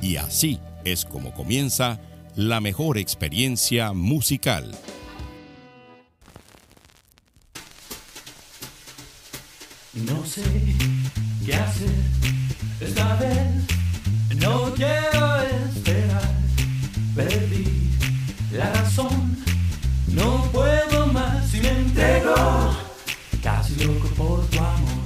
Y así es como comienza la mejor experiencia musical. No sé qué hacer esta vez, no quiero esperar, perdí la razón, no puedo más y me entrego, casi loco por tu amor.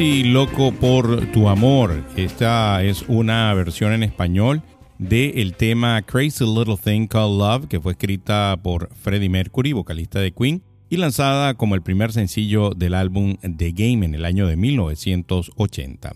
Loco por tu amor. Esta es una versión en español del tema Crazy Little Thing Called Love, que fue escrita por Freddie Mercury, vocalista de Queen, y lanzada como el primer sencillo del álbum The Game en el año de 1980.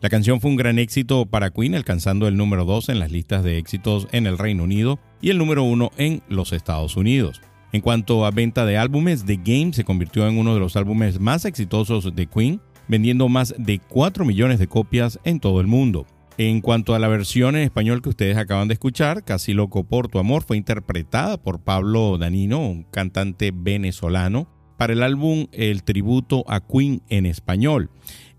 La canción fue un gran éxito para Queen, alcanzando el número 2 en las listas de éxitos en el Reino Unido y el número 1 en los Estados Unidos. En cuanto a venta de álbumes, The Game se convirtió en uno de los álbumes más exitosos de Queen, vendiendo más de 4 millones de copias en todo el mundo. En cuanto a la versión en español que ustedes acaban de escuchar, Casi Loco por tu Amor, fue interpretada por Pablo Danino, un cantante venezolano, para el álbum El Tributo a Queen en español.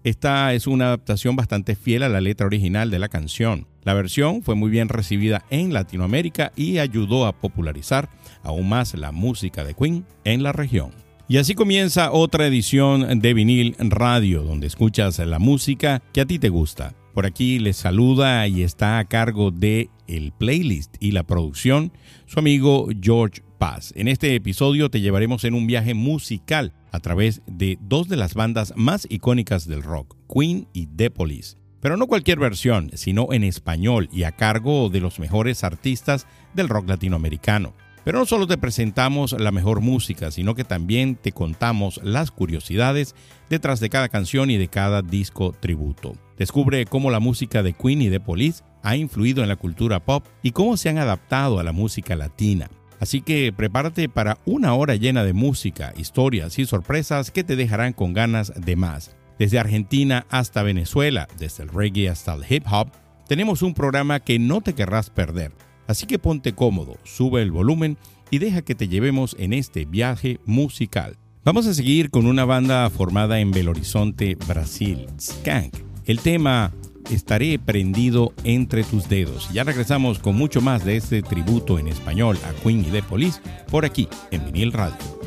Esta es una adaptación bastante fiel a la letra original de la canción. La versión fue muy bien recibida en Latinoamérica y ayudó a popularizar aún más la música de Queen en la región. Y así comienza otra edición de Vinil Radio, donde escuchas la música que a ti te gusta. Por aquí les saluda y está a cargo de el playlist y la producción su amigo George Paz. En este episodio te llevaremos en un viaje musical a través de dos de las bandas más icónicas del rock, Queen y The Police. Pero no cualquier versión, sino en español y a cargo de los mejores artistas del rock latinoamericano. Pero no solo te presentamos la mejor música, sino que también te contamos las curiosidades detrás de cada canción y de cada disco tributo. Descubre cómo la música de Queen y de Police ha influido en la cultura pop y cómo se han adaptado a la música latina. Así que prepárate para una hora llena de música, historias y sorpresas que te dejarán con ganas de más. Desde Argentina hasta Venezuela, desde el reggae hasta el hip hop, tenemos un programa que no te querrás perder. Así que ponte cómodo, sube el volumen y deja que te llevemos en este viaje musical. Vamos a seguir con una banda formada en Belo Horizonte, Brasil, Skank. El tema Estaré prendido entre tus dedos. Ya regresamos con mucho más de este tributo en español a Queen y The Police por aquí en Vinil Radio.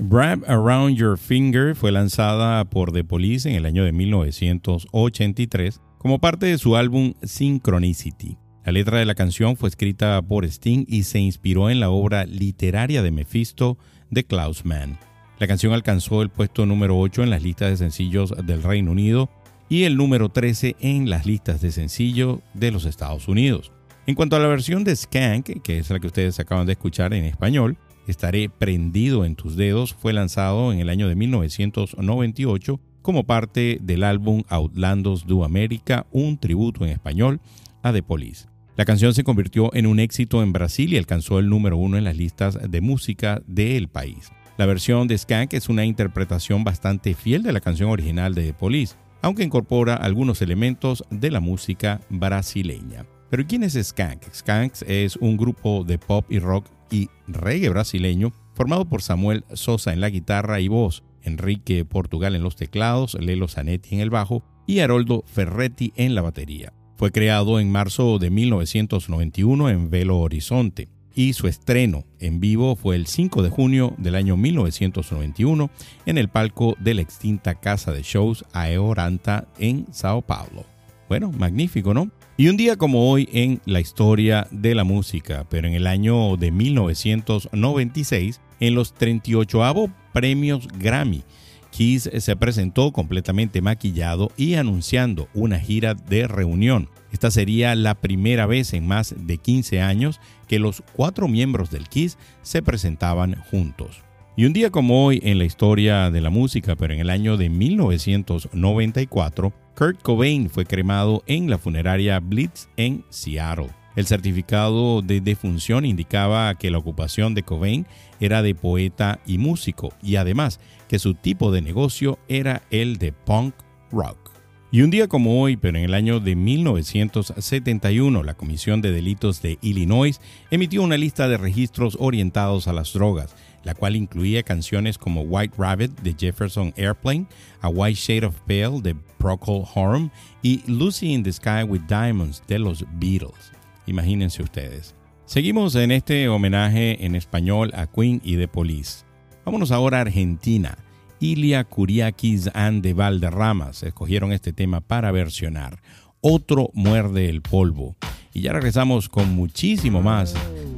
Wrap Around Your Finger fue lanzada por The Police en el año de 1983 como parte de su álbum Synchronicity. La letra de la canción fue escrita por Sting y se inspiró en la obra literaria de Mephisto de Klaus Mann. La canción alcanzó el puesto número 8 en las listas de sencillos del Reino Unido y el número 13 en las listas de sencillos de los Estados Unidos. En cuanto a la versión de Skank, que es la que ustedes acaban de escuchar en español, Estaré prendido en tus dedos fue lanzado en el año de 1998 como parte del álbum Outlandos Do America, un tributo en español a The Police. La canción se convirtió en un éxito en Brasil y alcanzó el número uno en las listas de música del país. La versión de Skank es una interpretación bastante fiel de la canción original de The Police, aunque incorpora algunos elementos de la música brasileña. Pero ¿quién es Skank? Skank es un grupo de pop y rock y reggae brasileño, formado por Samuel Sosa en la guitarra y voz, Enrique Portugal en los teclados, Lelo Zanetti en el bajo y Haroldo Ferretti en la batería. Fue creado en marzo de 1991 en Velo Horizonte y su estreno en vivo fue el 5 de junio del año 1991 en el palco de la extinta casa de shows Aeoranta en Sao Paulo. Bueno, magnífico, ¿no? Y un día como hoy en la historia de la música, pero en el año de 1996, en los 38 premios Grammy, Kiss se presentó completamente maquillado y anunciando una gira de reunión. Esta sería la primera vez en más de 15 años que los cuatro miembros del Kiss se presentaban juntos. Y un día como hoy en la historia de la música, pero en el año de 1994, Kurt Cobain fue cremado en la funeraria Blitz en Seattle. El certificado de defunción indicaba que la ocupación de Cobain era de poeta y músico y además que su tipo de negocio era el de punk rock. Y un día como hoy, pero en el año de 1971, la Comisión de Delitos de Illinois emitió una lista de registros orientados a las drogas, la cual incluía canciones como White Rabbit de Jefferson Airplane, A White Shade of Pale de Procol Harum y Lucy in the Sky with Diamonds de los Beatles. Imagínense ustedes. Seguimos en este homenaje en español a Queen y The Police. Vámonos ahora a Argentina. Ilia Kuriakis and de Valderramas escogieron este tema para versionar. Otro muerde el polvo. Y ya regresamos con muchísimo más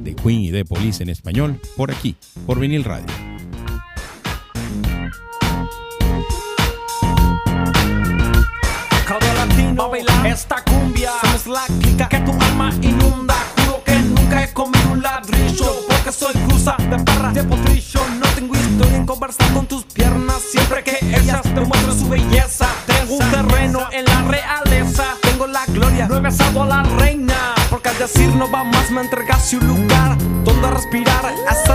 de Queen y de Police en español por aquí, por Vinil Radio. Cada latino a bailar esta cumbia. Somos la clica que tu alma inunda. Juro que nunca he comido un ladrillo Porque soy cruza de barra de potrillo. No tengo historia en conversar con tus piernas. Siempre que ellas te muestran su belleza Tengo un terreno en la realeza. Tengo la gloria, no he besado a la no va más me entregaste un lugar Donde respirar. Es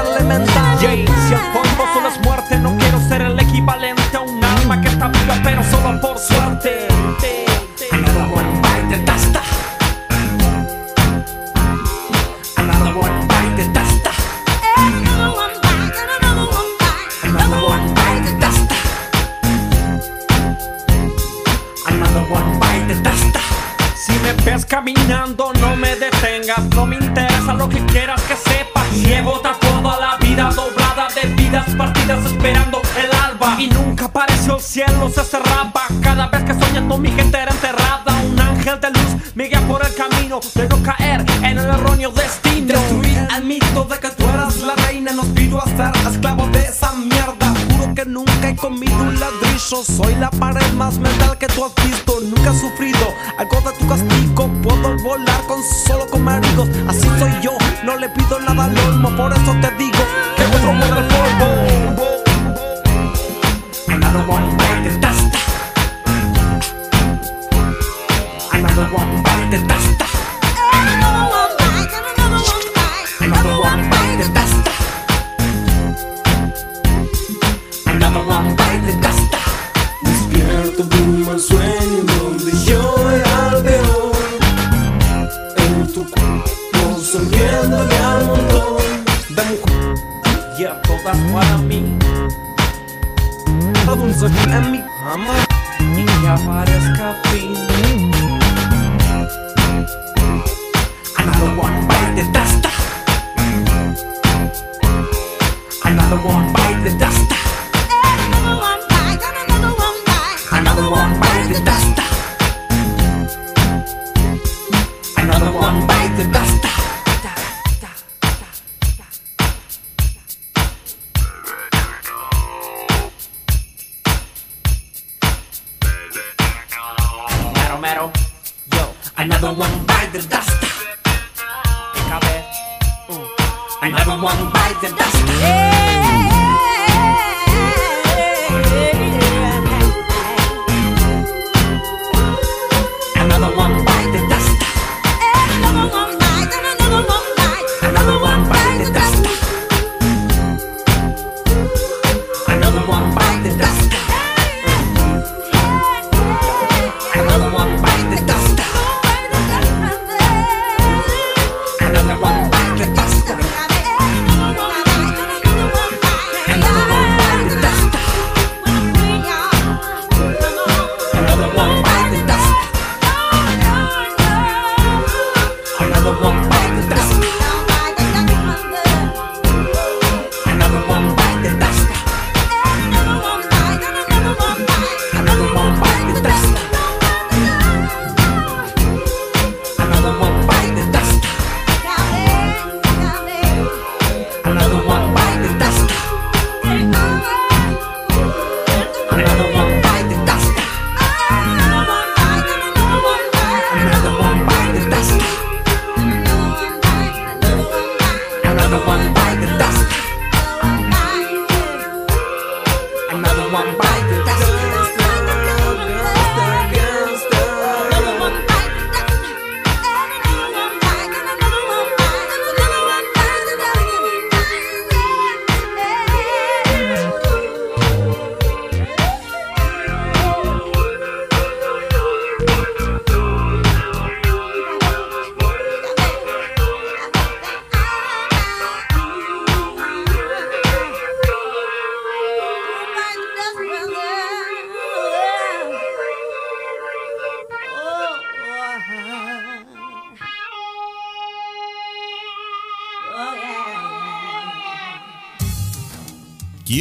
one bite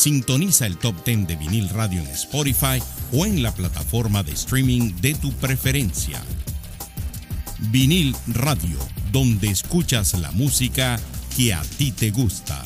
Sintoniza el Top 10 de Vinil Radio en Spotify o en la plataforma de streaming de tu preferencia. Vinil Radio, donde escuchas la música que a ti te gusta.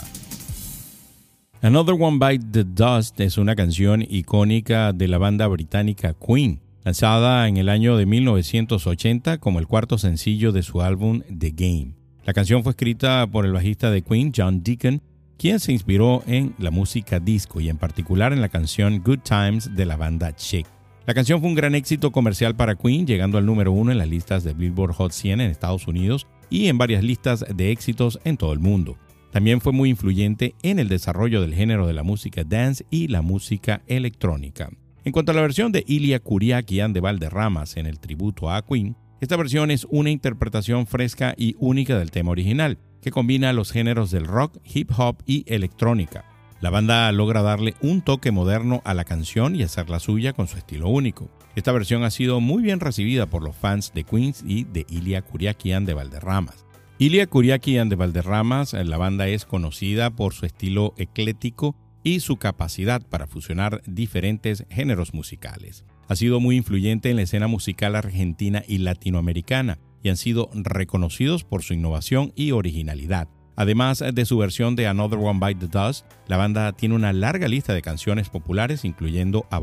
Another One Bite the Dust es una canción icónica de la banda británica Queen, lanzada en el año de 1980 como el cuarto sencillo de su álbum The Game. La canción fue escrita por el bajista de Queen, John Deacon, quien se inspiró en la música disco y en particular en la canción Good Times de la banda Chic. La canción fue un gran éxito comercial para Queen, llegando al número uno en las listas de Billboard Hot 100 en Estados Unidos y en varias listas de éxitos en todo el mundo. También fue muy influyente en el desarrollo del género de la música dance y la música electrónica. En cuanto a la versión de Ilya Kuriakian de Valderramas en el tributo a Queen, esta versión es una interpretación fresca y única del tema original, que combina los géneros del rock, hip hop y electrónica. La banda logra darle un toque moderno a la canción y hacerla suya con su estilo único. Esta versión ha sido muy bien recibida por los fans de Queens y de Ilya Kuriakian de Valderramas. Ilya Kuriakian de Valderramas, la banda es conocida por su estilo eclético y su capacidad para fusionar diferentes géneros musicales. Ha sido muy influyente en la escena musical argentina y latinoamericana y han sido reconocidos por su innovación y originalidad. Además de su versión de Another One Bite the Dust, la banda tiene una larga lista de canciones populares incluyendo a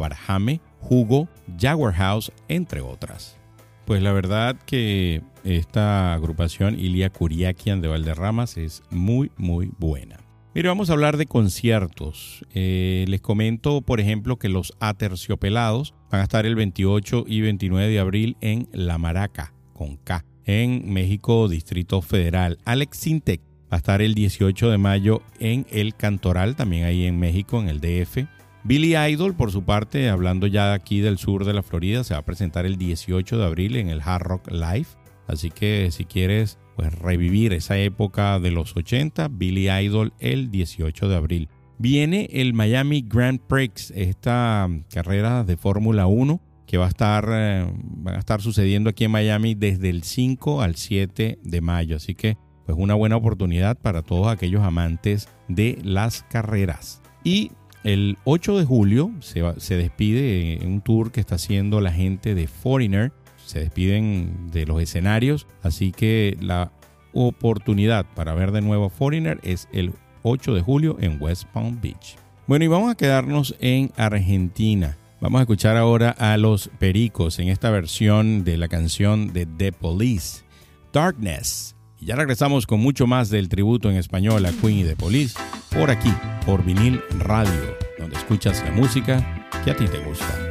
Hugo, Jaguar House, entre otras. Pues la verdad que esta agrupación Ilia Kuriakian de Valderramas es muy muy buena. Mire, vamos a hablar de conciertos. Eh, les comento, por ejemplo, que los Aterciopelados van a estar el 28 y 29 de abril en La Maraca, con K, en México, Distrito Federal. Alex Sintec va a estar el 18 de mayo en El Cantoral, también ahí en México, en el DF. Billy Idol, por su parte, hablando ya aquí del sur de la Florida, se va a presentar el 18 de abril en el Hard Rock Live. Así que si quieres pues, revivir esa época de los 80, Billy Idol el 18 de abril. Viene el Miami Grand Prix, esta carrera de Fórmula 1 que va a estar eh, va a estar sucediendo aquí en Miami desde el 5 al 7 de mayo, así que pues una buena oportunidad para todos aquellos amantes de las carreras. Y el 8 de julio se, se despide en un tour que está haciendo la gente de Foreigner. Se despiden de los escenarios, así que la oportunidad para ver de nuevo a Foreigner es el 8 de julio en West Palm Beach. Bueno, y vamos a quedarnos en Argentina. Vamos a escuchar ahora a los Pericos en esta versión de la canción de The Police, Darkness. Y ya regresamos con mucho más del tributo en español a Queen y The Police por aquí, por vinil radio, donde escuchas la música que a ti te gusta.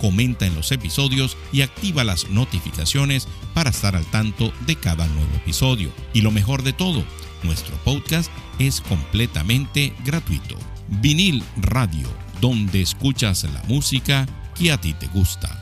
comenta en los episodios y activa las notificaciones para estar al tanto de cada nuevo episodio. Y lo mejor de todo, nuestro podcast es completamente gratuito. Vinil Radio, donde escuchas la música que a ti te gusta.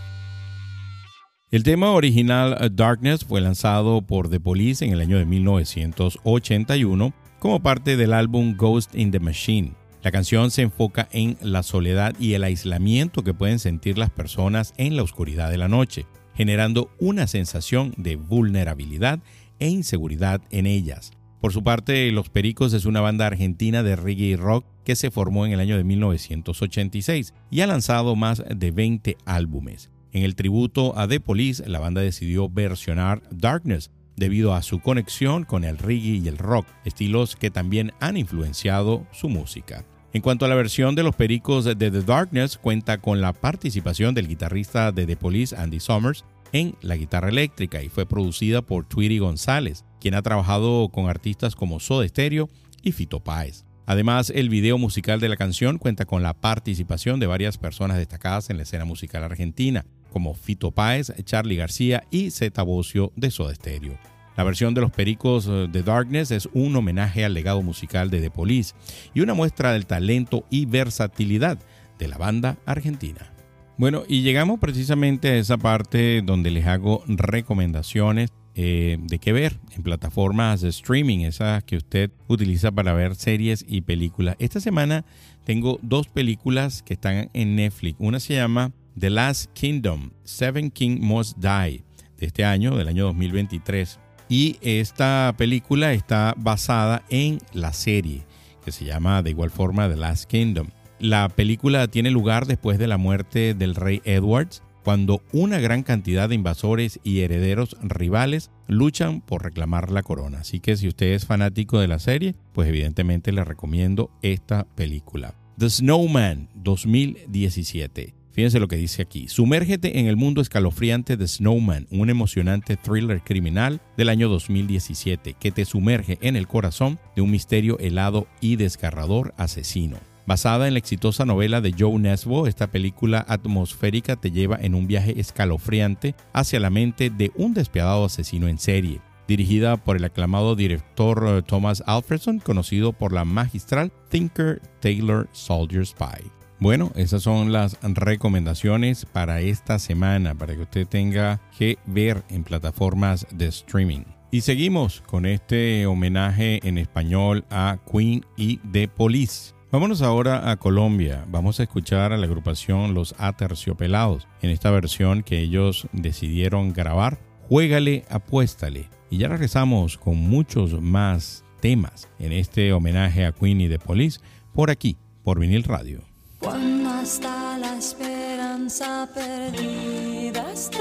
El tema original Darkness fue lanzado por The Police en el año de 1981 como parte del álbum Ghost in the Machine. La canción se enfoca en la soledad y el aislamiento que pueden sentir las personas en la oscuridad de la noche, generando una sensación de vulnerabilidad e inseguridad en ellas. Por su parte, Los Pericos es una banda argentina de reggae y rock que se formó en el año de 1986 y ha lanzado más de 20 álbumes. En el tributo a The Police, la banda decidió versionar Darkness, debido a su conexión con el reggae y el rock, estilos que también han influenciado su música. En cuanto a la versión de los Pericos de The Darkness, cuenta con la participación del guitarrista de The Police, Andy Summers, en la guitarra eléctrica y fue producida por Tweety González, quien ha trabajado con artistas como Soda Stereo y Fito Páez. Además, el video musical de la canción cuenta con la participación de varias personas destacadas en la escena musical argentina, como Fito Páez, Charlie García y Zeta Bocio de Soda Stereo. La versión de los Pericos de eh, Darkness es un homenaje al legado musical de The Police y una muestra del talento y versatilidad de la banda argentina. Bueno, y llegamos precisamente a esa parte donde les hago recomendaciones eh, de qué ver en plataformas de streaming, esas que usted utiliza para ver series y películas. Esta semana tengo dos películas que están en Netflix. Una se llama The Last Kingdom, Seven King Must Die, de este año, del año 2023. Y esta película está basada en la serie, que se llama de igual forma The Last Kingdom. La película tiene lugar después de la muerte del rey Edwards, cuando una gran cantidad de invasores y herederos rivales luchan por reclamar la corona. Así que si usted es fanático de la serie, pues evidentemente le recomiendo esta película. The Snowman 2017. Fíjense lo que dice aquí. Sumérgete en el mundo escalofriante de Snowman, un emocionante thriller criminal del año 2017 que te sumerge en el corazón de un misterio helado y desgarrador asesino. Basada en la exitosa novela de Joe Nesbo, esta película atmosférica te lleva en un viaje escalofriante hacia la mente de un despiadado asesino en serie. Dirigida por el aclamado director eh, Thomas Alfredson, conocido por la magistral Thinker Taylor Soldier Spy. Bueno, esas son las recomendaciones para esta semana, para que usted tenga que ver en plataformas de streaming. Y seguimos con este homenaje en español a Queen y The Police. Vámonos ahora a Colombia. Vamos a escuchar a la agrupación Los Aterciopelados en esta versión que ellos decidieron grabar. Juégale, apuéstale. Y ya regresamos con muchos más temas en este homenaje a Queen y The Police por aquí, por Vinil Radio. Cuando hasta la esperanza perdida esté,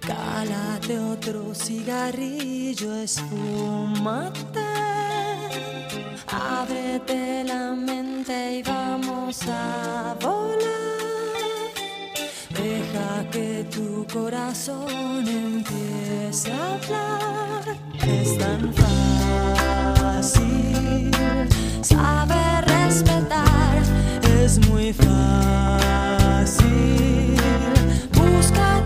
cálate otro cigarrillo, esfúmate, ábrete la mente y vamos a volar. Deja que tu corazón empiece a hablar. Es tan fácil saber respetar. Es muy fácil. Busca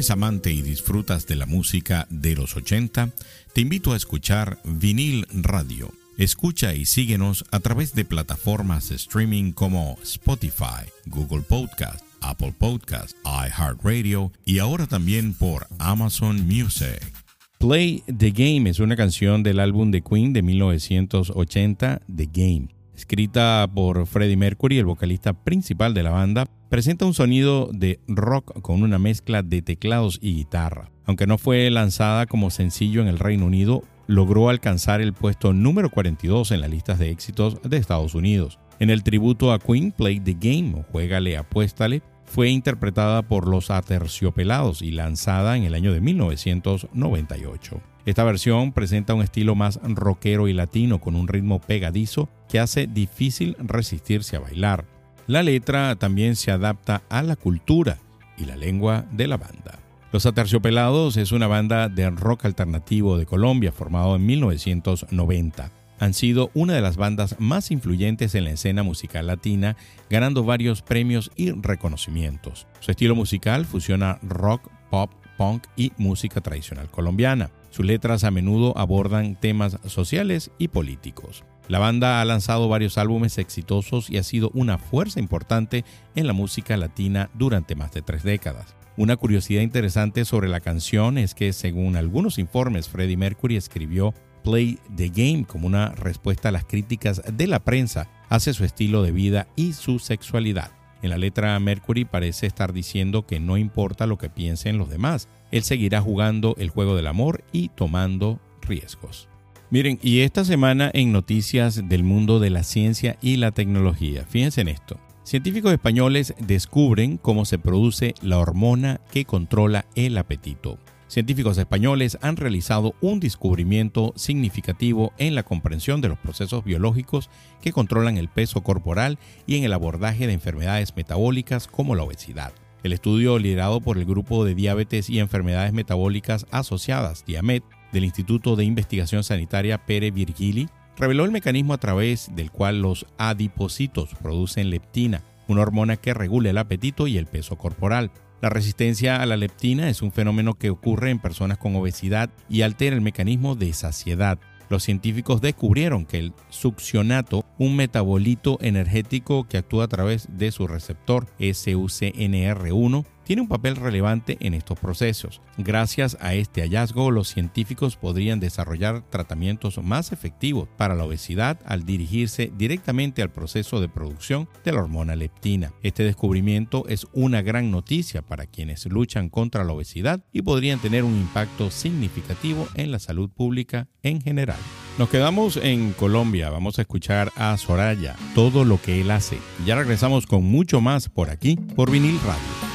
eres amante y disfrutas de la música de los 80, te invito a escuchar Vinil Radio. Escucha y síguenos a través de plataformas de streaming como Spotify, Google Podcast, Apple Podcast, iHeartRadio y ahora también por Amazon Music. Play the Game es una canción del álbum de Queen de 1980, The Game. Escrita por Freddie Mercury, el vocalista principal de la banda, presenta un sonido de rock con una mezcla de teclados y guitarra. Aunque no fue lanzada como sencillo en el Reino Unido, logró alcanzar el puesto número 42 en las listas de éxitos de Estados Unidos. En el tributo a Queen, Play the Game Juégale, Apuéstale, fue interpretada por los Aterciopelados y lanzada en el año de 1998. Esta versión presenta un estilo más rockero y latino con un ritmo pegadizo que hace difícil resistirse a bailar. La letra también se adapta a la cultura y la lengua de la banda. Los Aterciopelados es una banda de rock alternativo de Colombia formado en 1990. Han sido una de las bandas más influyentes en la escena musical latina, ganando varios premios y reconocimientos. Su estilo musical fusiona rock, pop, punk y música tradicional colombiana. Sus letras a menudo abordan temas sociales y políticos. La banda ha lanzado varios álbumes exitosos y ha sido una fuerza importante en la música latina durante más de tres décadas. Una curiosidad interesante sobre la canción es que, según algunos informes, Freddie Mercury escribió Play the Game como una respuesta a las críticas de la prensa hacia su estilo de vida y su sexualidad. En la letra Mercury parece estar diciendo que no importa lo que piensen los demás, él seguirá jugando el juego del amor y tomando riesgos. Miren, y esta semana en noticias del mundo de la ciencia y la tecnología, fíjense en esto. Científicos españoles descubren cómo se produce la hormona que controla el apetito. Científicos españoles han realizado un descubrimiento significativo en la comprensión de los procesos biológicos que controlan el peso corporal y en el abordaje de enfermedades metabólicas como la obesidad. El estudio liderado por el Grupo de Diabetes y Enfermedades Metabólicas Asociadas, DIAMET, del Instituto de Investigación Sanitaria Pere Virgili, reveló el mecanismo a través del cual los adipocitos producen leptina, una hormona que regula el apetito y el peso corporal. La resistencia a la leptina es un fenómeno que ocurre en personas con obesidad y altera el mecanismo de saciedad. Los científicos descubrieron que el succionato, un metabolito energético que actúa a través de su receptor SUCNR1, tiene un papel relevante en estos procesos. Gracias a este hallazgo, los científicos podrían desarrollar tratamientos más efectivos para la obesidad al dirigirse directamente al proceso de producción de la hormona leptina. Este descubrimiento es una gran noticia para quienes luchan contra la obesidad y podrían tener un impacto significativo en la salud pública en general. Nos quedamos en Colombia, vamos a escuchar a Soraya, todo lo que él hace. Ya regresamos con mucho más por aquí, por vinil radio.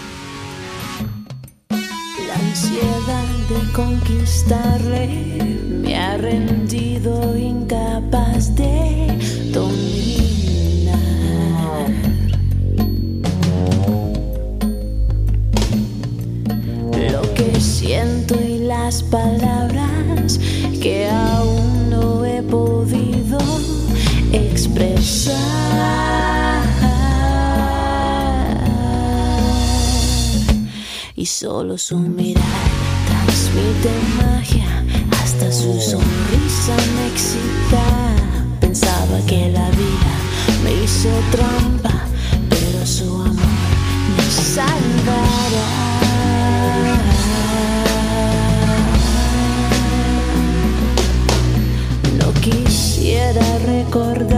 Ansiedad de conquistarle me ha rendido incapaz de dominar. Lo que siento y las palabras que aún no he podido expresar y solo su mirar transmite magia, hasta su sonrisa me excita. Pensaba que la vida me hizo trampa, pero su amor me salvará. No quisiera recordar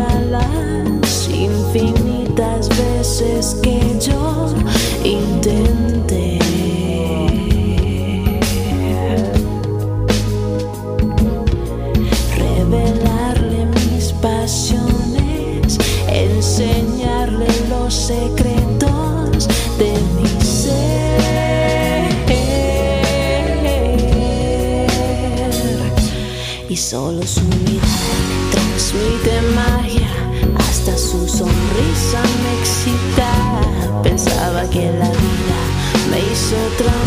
su mirar transmite magia, hasta su sonrisa me excita. Pensaba que la vida me hizo trampa,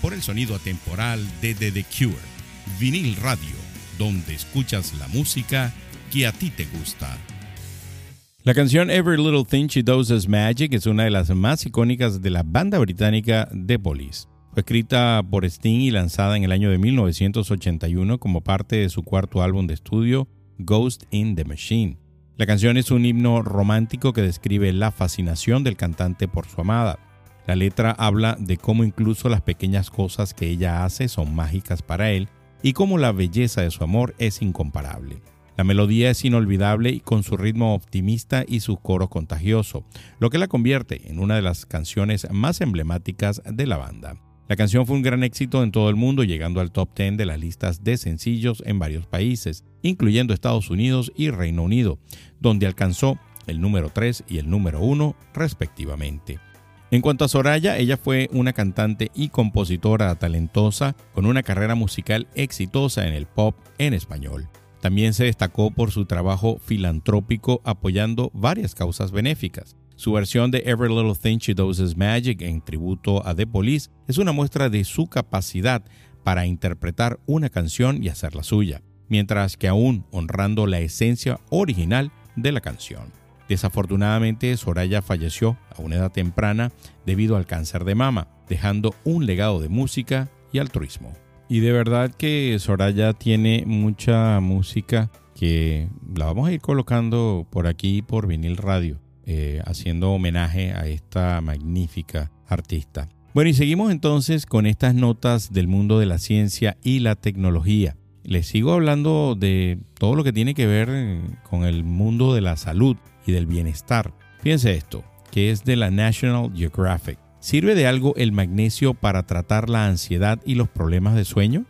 por el sonido atemporal de The, Cure. Vinil Radio, donde escuchas la música que a ti te gusta. La canción Every Little Thing She Does Is Magic es una de las más icónicas de la banda británica The Police. Fue escrita por Sting y lanzada en el año de 1981 como parte de su cuarto álbum de estudio, Ghost in the Machine. La canción es un himno romántico que describe la fascinación del cantante por su amada. La letra habla de cómo incluso las pequeñas cosas que ella hace son mágicas para él y cómo la belleza de su amor es incomparable. La melodía es inolvidable y con su ritmo optimista y su coro contagioso, lo que la convierte en una de las canciones más emblemáticas de la banda. La canción fue un gran éxito en todo el mundo, llegando al top 10 de las listas de sencillos en varios países, incluyendo Estados Unidos y Reino Unido, donde alcanzó el número 3 y el número 1 respectivamente. En cuanto a Soraya, ella fue una cantante y compositora talentosa con una carrera musical exitosa en el pop en español. También se destacó por su trabajo filantrópico apoyando varias causas benéficas. Su versión de Every Little Thing She Does Is Magic en tributo a The Police es una muestra de su capacidad para interpretar una canción y hacerla suya, mientras que aún honrando la esencia original de la canción. Desafortunadamente, Soraya falleció a una edad temprana debido al cáncer de mama, dejando un legado de música y altruismo. Y de verdad que Soraya tiene mucha música que la vamos a ir colocando por aquí por vinil radio, eh, haciendo homenaje a esta magnífica artista. Bueno, y seguimos entonces con estas notas del mundo de la ciencia y la tecnología. Les sigo hablando de todo lo que tiene que ver con el mundo de la salud y del bienestar. Fíjense esto, que es de la National Geographic. ¿Sirve de algo el magnesio para tratar la ansiedad y los problemas de sueño?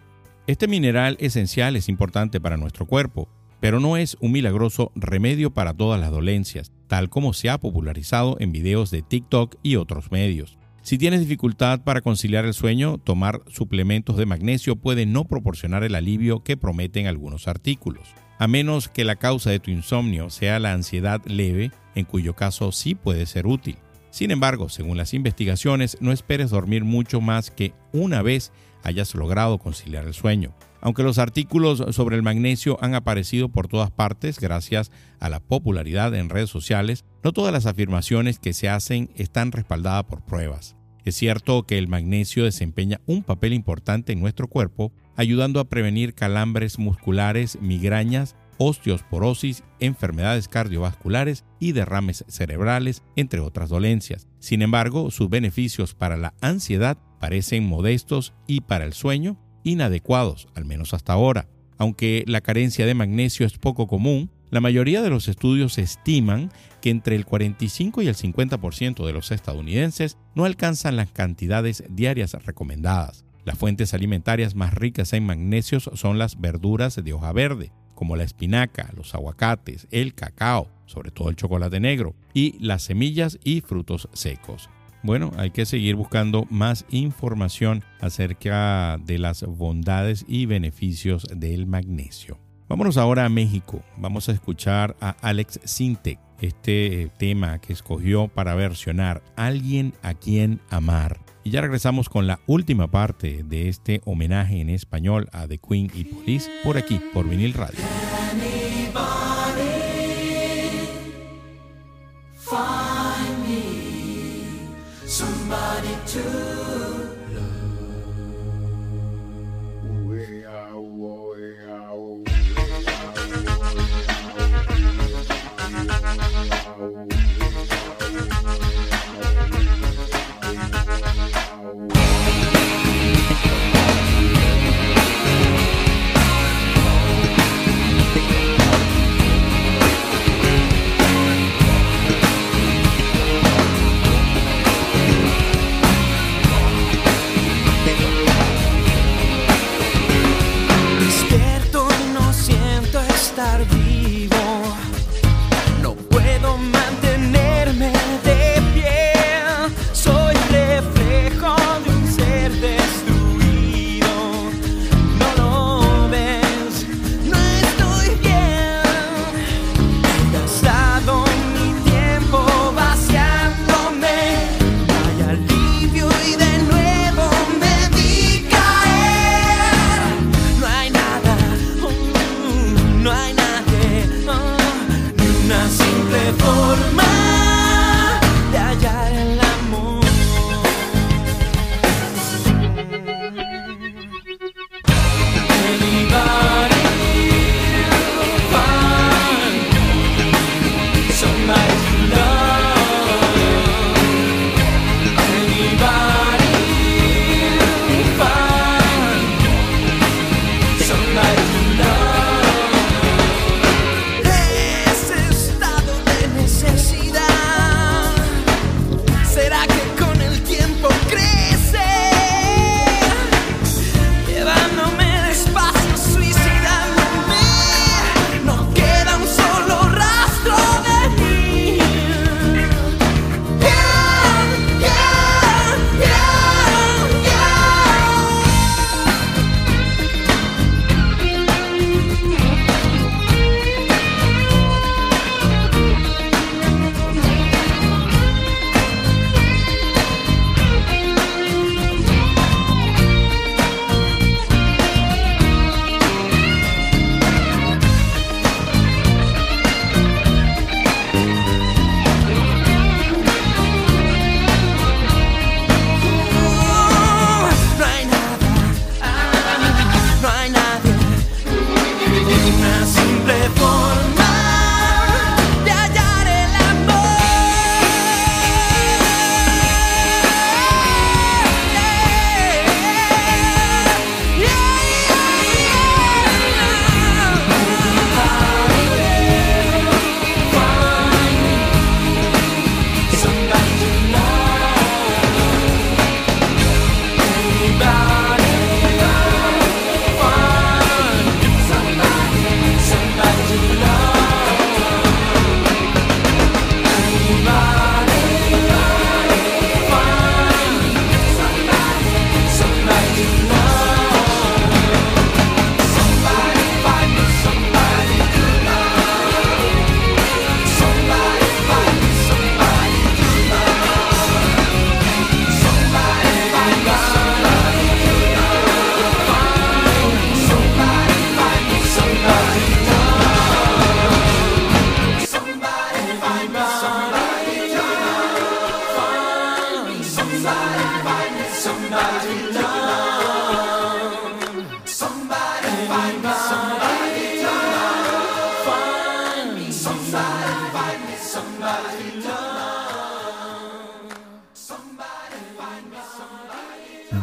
Este mineral esencial es importante para nuestro cuerpo, pero no es un milagroso remedio para todas las dolencias, tal como se ha popularizado en videos de TikTok y otros medios. Si tienes dificultad para conciliar el sueño, tomar suplementos de magnesio puede no proporcionar el alivio que prometen algunos artículos, a menos que la causa de tu insomnio sea la ansiedad leve, en cuyo caso sí puede ser útil. Sin embargo, según las investigaciones, no esperes dormir mucho más que una vez hayas logrado conciliar el sueño. Aunque los artículos sobre el magnesio han aparecido por todas partes gracias a la popularidad en redes sociales, no todas las afirmaciones que se hacen están respaldadas por pruebas. Es cierto que el magnesio desempeña un papel importante en nuestro cuerpo, ayudando a prevenir calambres musculares, migrañas, osteosporosis, enfermedades cardiovasculares y derrames cerebrales, entre otras dolencias. Sin embargo, sus beneficios para la ansiedad parecen modestos y para el sueño inadecuados, al menos hasta ahora. Aunque la carencia de magnesio es poco común, la mayoría de los estudios estiman que entre el 45 y el 50% de los estadounidenses no alcanzan las cantidades diarias recomendadas. Las fuentes alimentarias más ricas en magnesios son las verduras de hoja verde, como la espinaca, los aguacates, el cacao, sobre todo el chocolate negro, y las semillas y frutos secos. Bueno, hay que seguir buscando más información acerca de las bondades y beneficios del magnesio. Vámonos ahora a México. Vamos a escuchar a Alex Sintek, este tema que escogió para versionar Alguien a quien amar. Y ya regresamos con la última parte de este homenaje en español a The Queen y Police por aquí, por Vinil Radio. money too.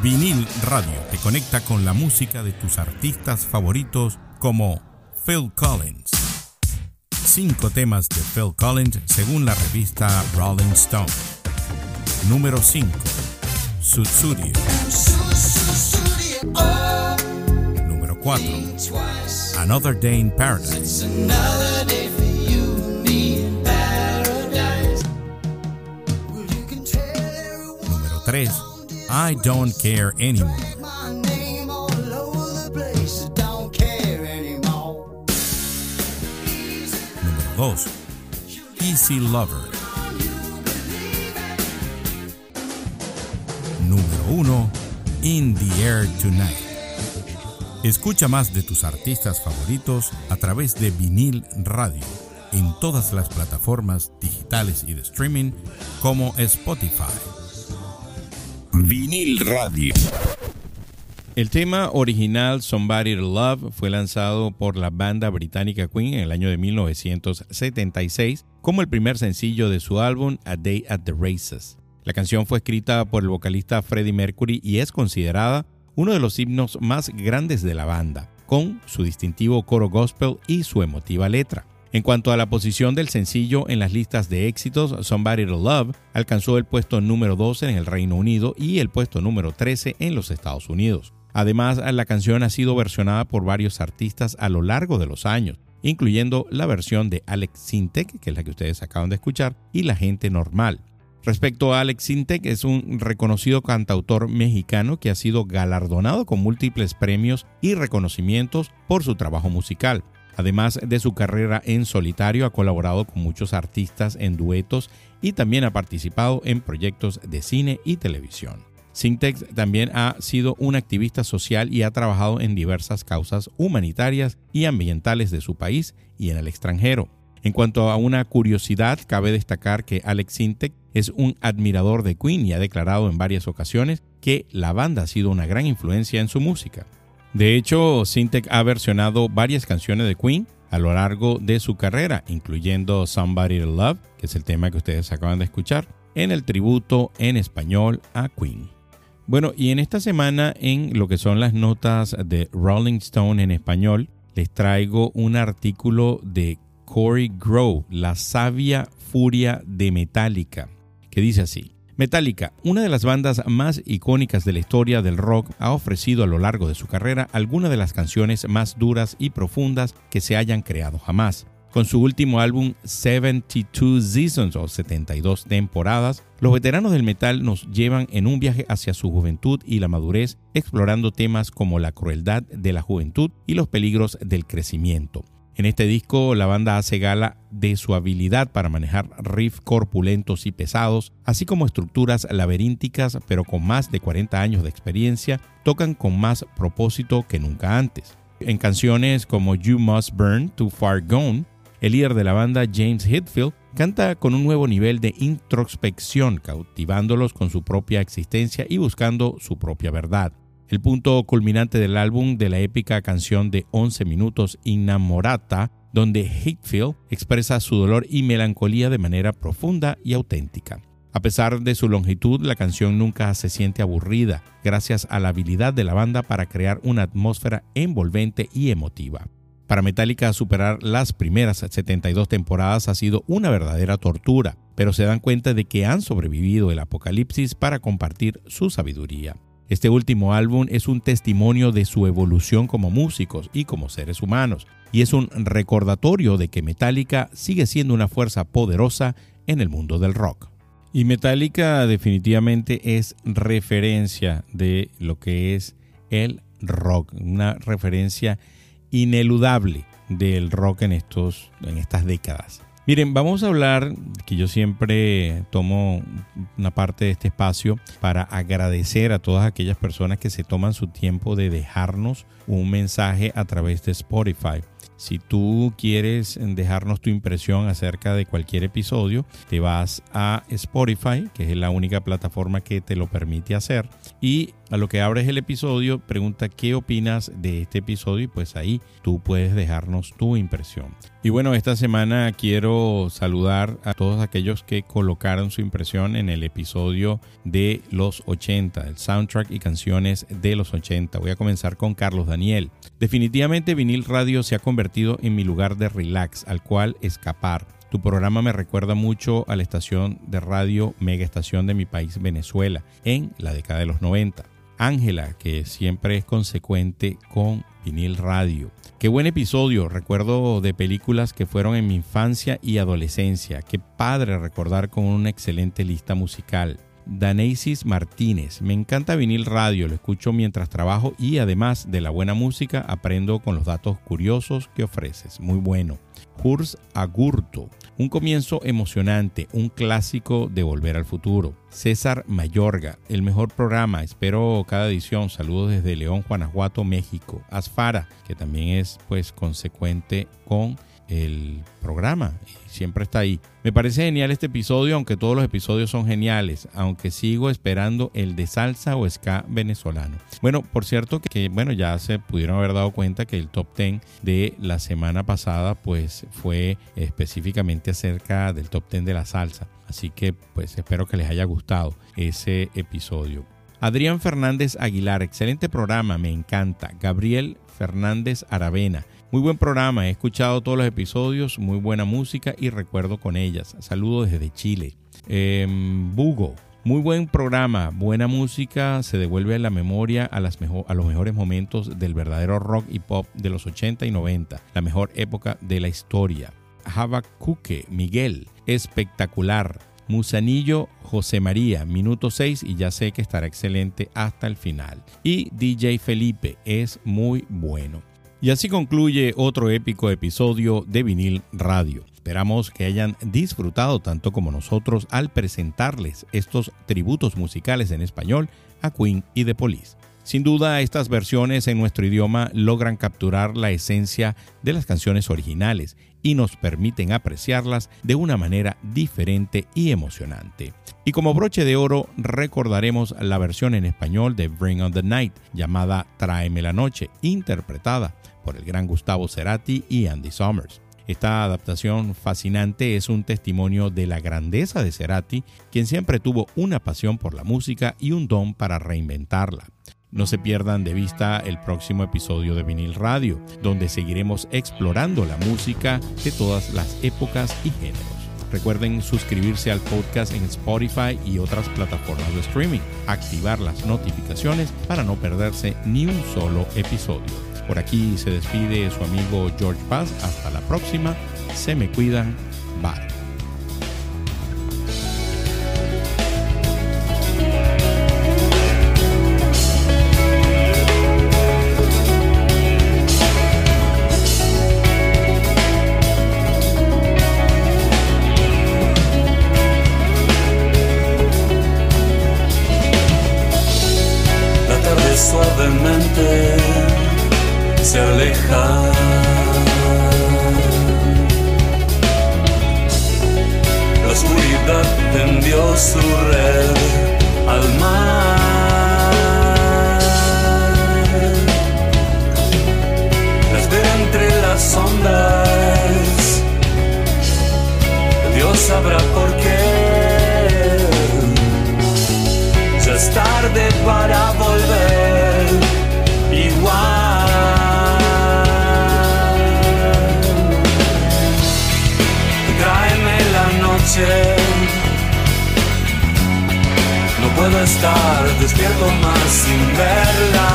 Vinil Radio te conecta con la música de tus artistas favoritos como Phil Collins. Cinco temas de Phil Collins según la revista Rolling Stone. Número 5. Sutsurio. Número 4. Another Day in Paradise. Número 3. I Don't Care Anymore. Número 2. Easy Lover. Número 1. In the Air Tonight. Escucha más de tus artistas favoritos a través de vinil radio en todas las plataformas digitales y de streaming como Spotify. Vinil Radio. El tema original Somebody to Love fue lanzado por la banda británica Queen en el año de 1976 como el primer sencillo de su álbum A Day at the Races. La canción fue escrita por el vocalista Freddie Mercury y es considerada uno de los himnos más grandes de la banda, con su distintivo coro gospel y su emotiva letra. En cuanto a la posición del sencillo en las listas de éxitos, Somebody to Love alcanzó el puesto número 12 en el Reino Unido y el puesto número 13 en los Estados Unidos. Además, la canción ha sido versionada por varios artistas a lo largo de los años, incluyendo la versión de Alex Sintek, que es la que ustedes acaban de escuchar, y La Gente Normal. Respecto a Alex Sintek, es un reconocido cantautor mexicano que ha sido galardonado con múltiples premios y reconocimientos por su trabajo musical. Además de su carrera en solitario, ha colaborado con muchos artistas en duetos y también ha participado en proyectos de cine y televisión. Sintex también ha sido un activista social y ha trabajado en diversas causas humanitarias y ambientales de su país y en el extranjero. En cuanto a una curiosidad, cabe destacar que Alex Sintek es un admirador de Queen y ha declarado en varias ocasiones que la banda ha sido una gran influencia en su música. De hecho, Sintek ha versionado varias canciones de Queen a lo largo de su carrera, incluyendo Somebody to Love, que es el tema que ustedes acaban de escuchar, en el tributo en español a Queen. Bueno, y en esta semana en lo que son las notas de Rolling Stone en español, les traigo un artículo de Corey Grove, La sabia furia de Metallica, que dice así. Metallica, una de las bandas más icónicas de la historia del rock, ha ofrecido a lo largo de su carrera algunas de las canciones más duras y profundas que se hayan creado jamás. Con su último álbum 72 Seasons o 72 temporadas, los veteranos del metal nos llevan en un viaje hacia su juventud y la madurez, explorando temas como la crueldad de la juventud y los peligros del crecimiento. En este disco la banda hace gala de su habilidad para manejar riffs corpulentos y pesados, así como estructuras laberínticas, pero con más de 40 años de experiencia, tocan con más propósito que nunca antes. En canciones como You Must Burn, Too Far Gone, el líder de la banda James Hetfield canta con un nuevo nivel de introspección, cautivándolos con su propia existencia y buscando su propia verdad. El punto culminante del álbum de la épica canción de 11 minutos Innamorata, donde Hetfield expresa su dolor y melancolía de manera profunda y auténtica. A pesar de su longitud, la canción nunca se siente aburrida, gracias a la habilidad de la banda para crear una atmósfera envolvente y emotiva. Para Metallica superar las primeras 72 temporadas ha sido una verdadera tortura, pero se dan cuenta de que han sobrevivido el apocalipsis para compartir su sabiduría. Este último álbum es un testimonio de su evolución como músicos y como seres humanos, y es un recordatorio de que Metallica sigue siendo una fuerza poderosa en el mundo del rock. Y Metallica definitivamente es referencia de lo que es el rock, una referencia ineludable del rock en, estos, en estas décadas. Miren, vamos a hablar, que yo siempre tomo una parte de este espacio para agradecer a todas aquellas personas que se toman su tiempo de dejarnos un mensaje a través de Spotify. Si tú quieres dejarnos tu impresión acerca de cualquier episodio, te vas a Spotify, que es la única plataforma que te lo permite hacer, y a lo que abres el episodio, pregunta qué opinas de este episodio y pues ahí tú puedes dejarnos tu impresión. Y bueno, esta semana quiero saludar a todos aquellos que colocaron su impresión en el episodio de los 80, el soundtrack y canciones de los 80. Voy a comenzar con Carlos Daniel. Definitivamente vinil radio se ha convertido en mi lugar de relax al cual escapar. Tu programa me recuerda mucho a la estación de radio Mega Estación de mi país Venezuela en la década de los 90. Ángela, que siempre es consecuente con vinil radio. Qué buen episodio, recuerdo de películas que fueron en mi infancia y adolescencia. Qué padre recordar con una excelente lista musical. Daneisis Martínez, me encanta vinil radio, lo escucho mientras trabajo y además de la buena música aprendo con los datos curiosos que ofreces. Muy bueno. Hurs Agurto, un comienzo emocionante, un clásico de Volver al Futuro. César Mayorga, el mejor programa, espero cada edición. Saludos desde León, Guanajuato, México. Asfara, que también es pues consecuente con el programa siempre está ahí. Me parece genial este episodio, aunque todos los episodios son geniales, aunque sigo esperando el de salsa o ska venezolano. Bueno, por cierto que, bueno, ya se pudieron haber dado cuenta que el top 10 de la semana pasada pues fue específicamente acerca del top 10 de la salsa. Así que pues espero que les haya gustado ese episodio. Adrián Fernández Aguilar, excelente programa, me encanta. Gabriel Fernández Aravena. Muy buen programa, he escuchado todos los episodios, muy buena música y recuerdo con ellas. Saludos desde Chile. Eh, Bugo, muy buen programa, buena música, se devuelve a la memoria a, a los mejores momentos del verdadero rock y pop de los 80 y 90, la mejor época de la historia. Habacuque, Miguel, espectacular. Musanillo José María, minuto 6 y ya sé que estará excelente hasta el final. Y DJ Felipe es muy bueno. Y así concluye otro épico episodio de Vinil Radio. Esperamos que hayan disfrutado tanto como nosotros al presentarles estos tributos musicales en español a Queen y The Police. Sin duda, estas versiones en nuestro idioma logran capturar la esencia de las canciones originales y nos permiten apreciarlas de una manera diferente y emocionante. Y como broche de oro, recordaremos la versión en español de Bring on the Night, llamada Tráeme la Noche, interpretada por el gran Gustavo Cerati y Andy Summers. Esta adaptación fascinante es un testimonio de la grandeza de Cerati, quien siempre tuvo una pasión por la música y un don para reinventarla. No se pierdan de vista el próximo episodio de Vinil Radio, donde seguiremos explorando la música de todas las épocas y géneros. Recuerden suscribirse al podcast en Spotify y otras plataformas de streaming, activar las notificaciones para no perderse ni un solo episodio. Por aquí se despide su amigo George Paz. Hasta la próxima. Se me cuidan. Bye. Estar despierto más sin verla.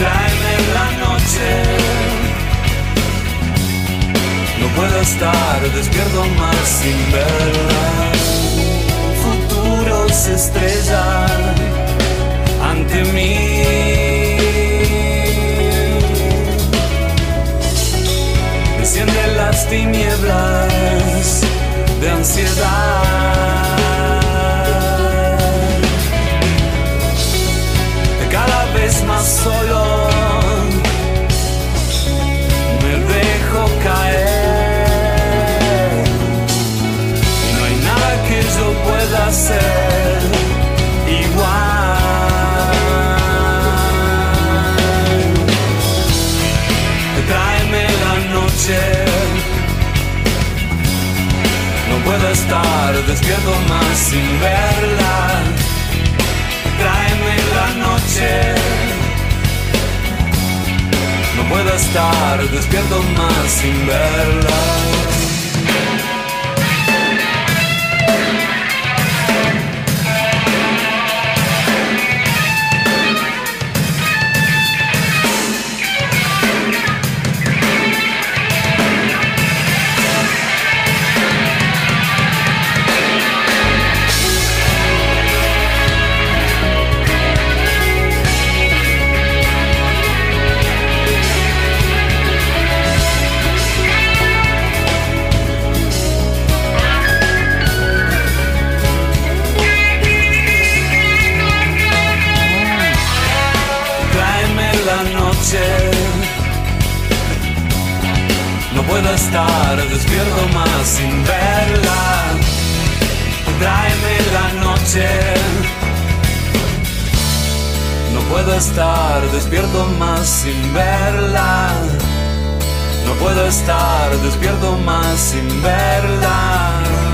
Tráeme la noche. No puedo estar despierto más sin verla futuro se estrella ante mí. Desciende las tinieblas de ansiedad. Despierto más sin verla. Tráeme la noche. No puedo estar despierto más sin verla. Puedo estar despierto más sin verla. Tráeme la noche. No puedo estar despierto más sin verla. No puedo estar despierto más sin verla.